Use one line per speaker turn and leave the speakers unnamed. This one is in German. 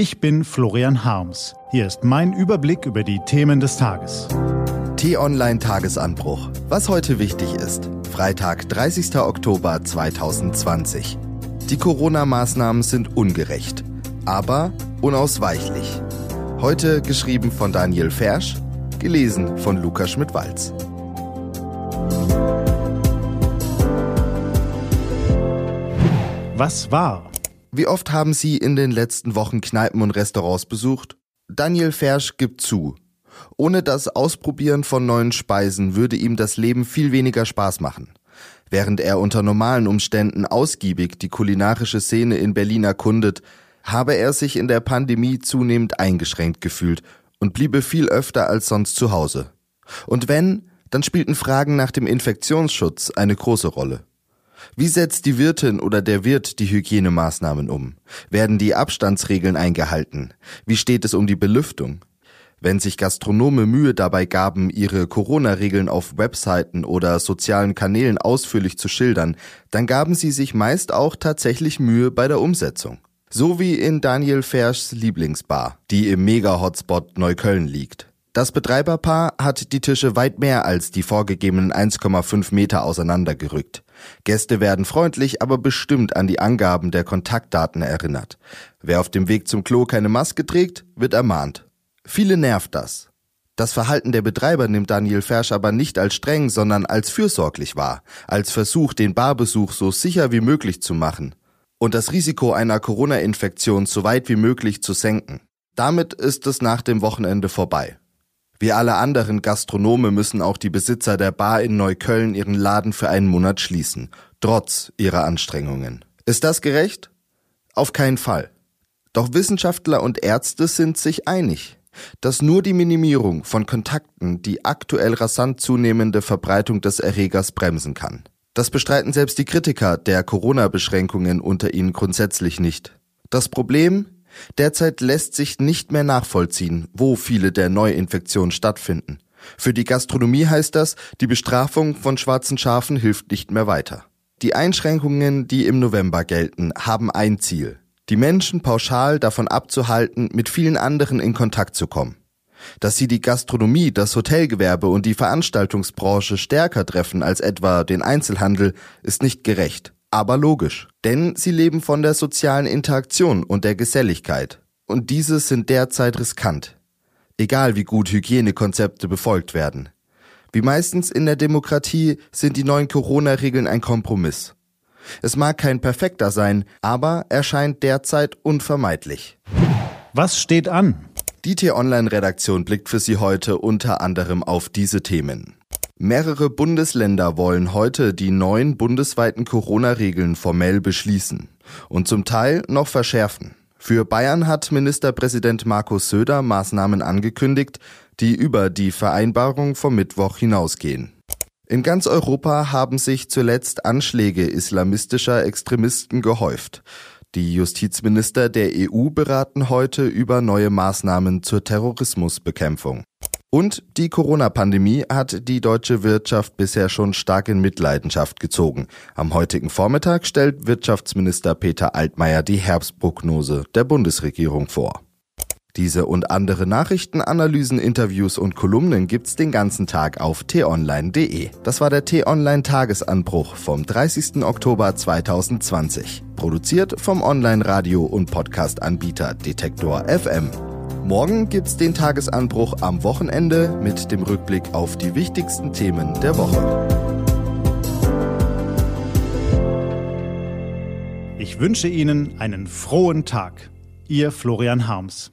Ich bin Florian Harms. Hier ist mein Überblick über die Themen des Tages.
T-Online Tagesanbruch. Was heute wichtig ist. Freitag, 30. Oktober 2020. Die Corona-Maßnahmen sind ungerecht, aber unausweichlich. Heute geschrieben von Daniel Fersch, gelesen von Lukas Schmidt-Walz.
Was war?
Wie oft haben Sie in den letzten Wochen Kneipen und Restaurants besucht? Daniel Fersch gibt zu. Ohne das Ausprobieren von neuen Speisen würde ihm das Leben viel weniger Spaß machen. Während er unter normalen Umständen ausgiebig die kulinarische Szene in Berlin erkundet, habe er sich in der Pandemie zunehmend eingeschränkt gefühlt und bliebe viel öfter als sonst zu Hause. Und wenn, dann spielten Fragen nach dem Infektionsschutz eine große Rolle. Wie setzt die Wirtin oder der Wirt die Hygienemaßnahmen um? Werden die Abstandsregeln eingehalten? Wie steht es um die Belüftung? Wenn sich Gastronome Mühe dabei gaben, ihre Corona-Regeln auf Webseiten oder sozialen Kanälen ausführlich zu schildern, dann gaben sie sich meist auch tatsächlich Mühe bei der Umsetzung. So wie in Daniel Ferschs Lieblingsbar, die im Mega-Hotspot Neukölln liegt. Das Betreiberpaar hat die Tische weit mehr als die vorgegebenen 1,5 Meter auseinandergerückt. Gäste werden freundlich, aber bestimmt an die Angaben der Kontaktdaten erinnert. Wer auf dem Weg zum Klo keine Maske trägt, wird ermahnt. Viele nervt das. Das Verhalten der Betreiber nimmt Daniel Fersch aber nicht als streng, sondern als fürsorglich wahr, als Versuch, den Barbesuch so sicher wie möglich zu machen und das Risiko einer Corona-Infektion so weit wie möglich zu senken. Damit ist es nach dem Wochenende vorbei. Wie alle anderen Gastronome müssen auch die Besitzer der Bar in Neukölln ihren Laden für einen Monat schließen, trotz ihrer Anstrengungen. Ist das gerecht? Auf keinen Fall. Doch Wissenschaftler und Ärzte sind sich einig, dass nur die Minimierung von Kontakten die aktuell rasant zunehmende Verbreitung des Erregers bremsen kann. Das bestreiten selbst die Kritiker der Corona-Beschränkungen unter ihnen grundsätzlich nicht. Das Problem, Derzeit lässt sich nicht mehr nachvollziehen, wo viele der Neuinfektionen stattfinden. Für die Gastronomie heißt das, die Bestrafung von schwarzen Schafen hilft nicht mehr weiter. Die Einschränkungen, die im November gelten, haben ein Ziel. Die Menschen pauschal davon abzuhalten, mit vielen anderen in Kontakt zu kommen. Dass sie die Gastronomie, das Hotelgewerbe und die Veranstaltungsbranche stärker treffen als etwa den Einzelhandel, ist nicht gerecht aber logisch. Denn sie leben von der sozialen Interaktion und der Geselligkeit. Und diese sind derzeit riskant. Egal wie gut Hygienekonzepte befolgt werden. Wie meistens in der Demokratie sind die neuen Corona-Regeln ein Kompromiss. Es mag kein perfekter sein, aber er scheint derzeit unvermeidlich.
Was steht an?
Die T-Online-Redaktion blickt für Sie heute unter anderem auf diese Themen. Mehrere Bundesländer wollen heute die neuen bundesweiten Corona-Regeln formell beschließen und zum Teil noch verschärfen. Für Bayern hat Ministerpräsident Markus Söder Maßnahmen angekündigt, die über die Vereinbarung vom Mittwoch hinausgehen. In ganz Europa haben sich zuletzt Anschläge islamistischer Extremisten gehäuft. Die Justizminister der EU beraten heute über neue Maßnahmen zur Terrorismusbekämpfung. Und die Corona-Pandemie hat die deutsche Wirtschaft bisher schon stark in Mitleidenschaft gezogen. Am heutigen Vormittag stellt Wirtschaftsminister Peter Altmaier die Herbstprognose der Bundesregierung vor. Diese und andere Nachrichten, Analysen, Interviews und Kolumnen gibt's den ganzen Tag auf t-online.de. Das war der T-Online Tagesanbruch vom 30. Oktober 2020. Produziert vom Online-Radio- und Podcast-Anbieter Detektor FM. Morgen gibt's den Tagesanbruch am Wochenende mit dem Rückblick auf die wichtigsten Themen der Woche.
Ich wünsche Ihnen einen frohen Tag. Ihr Florian Harms.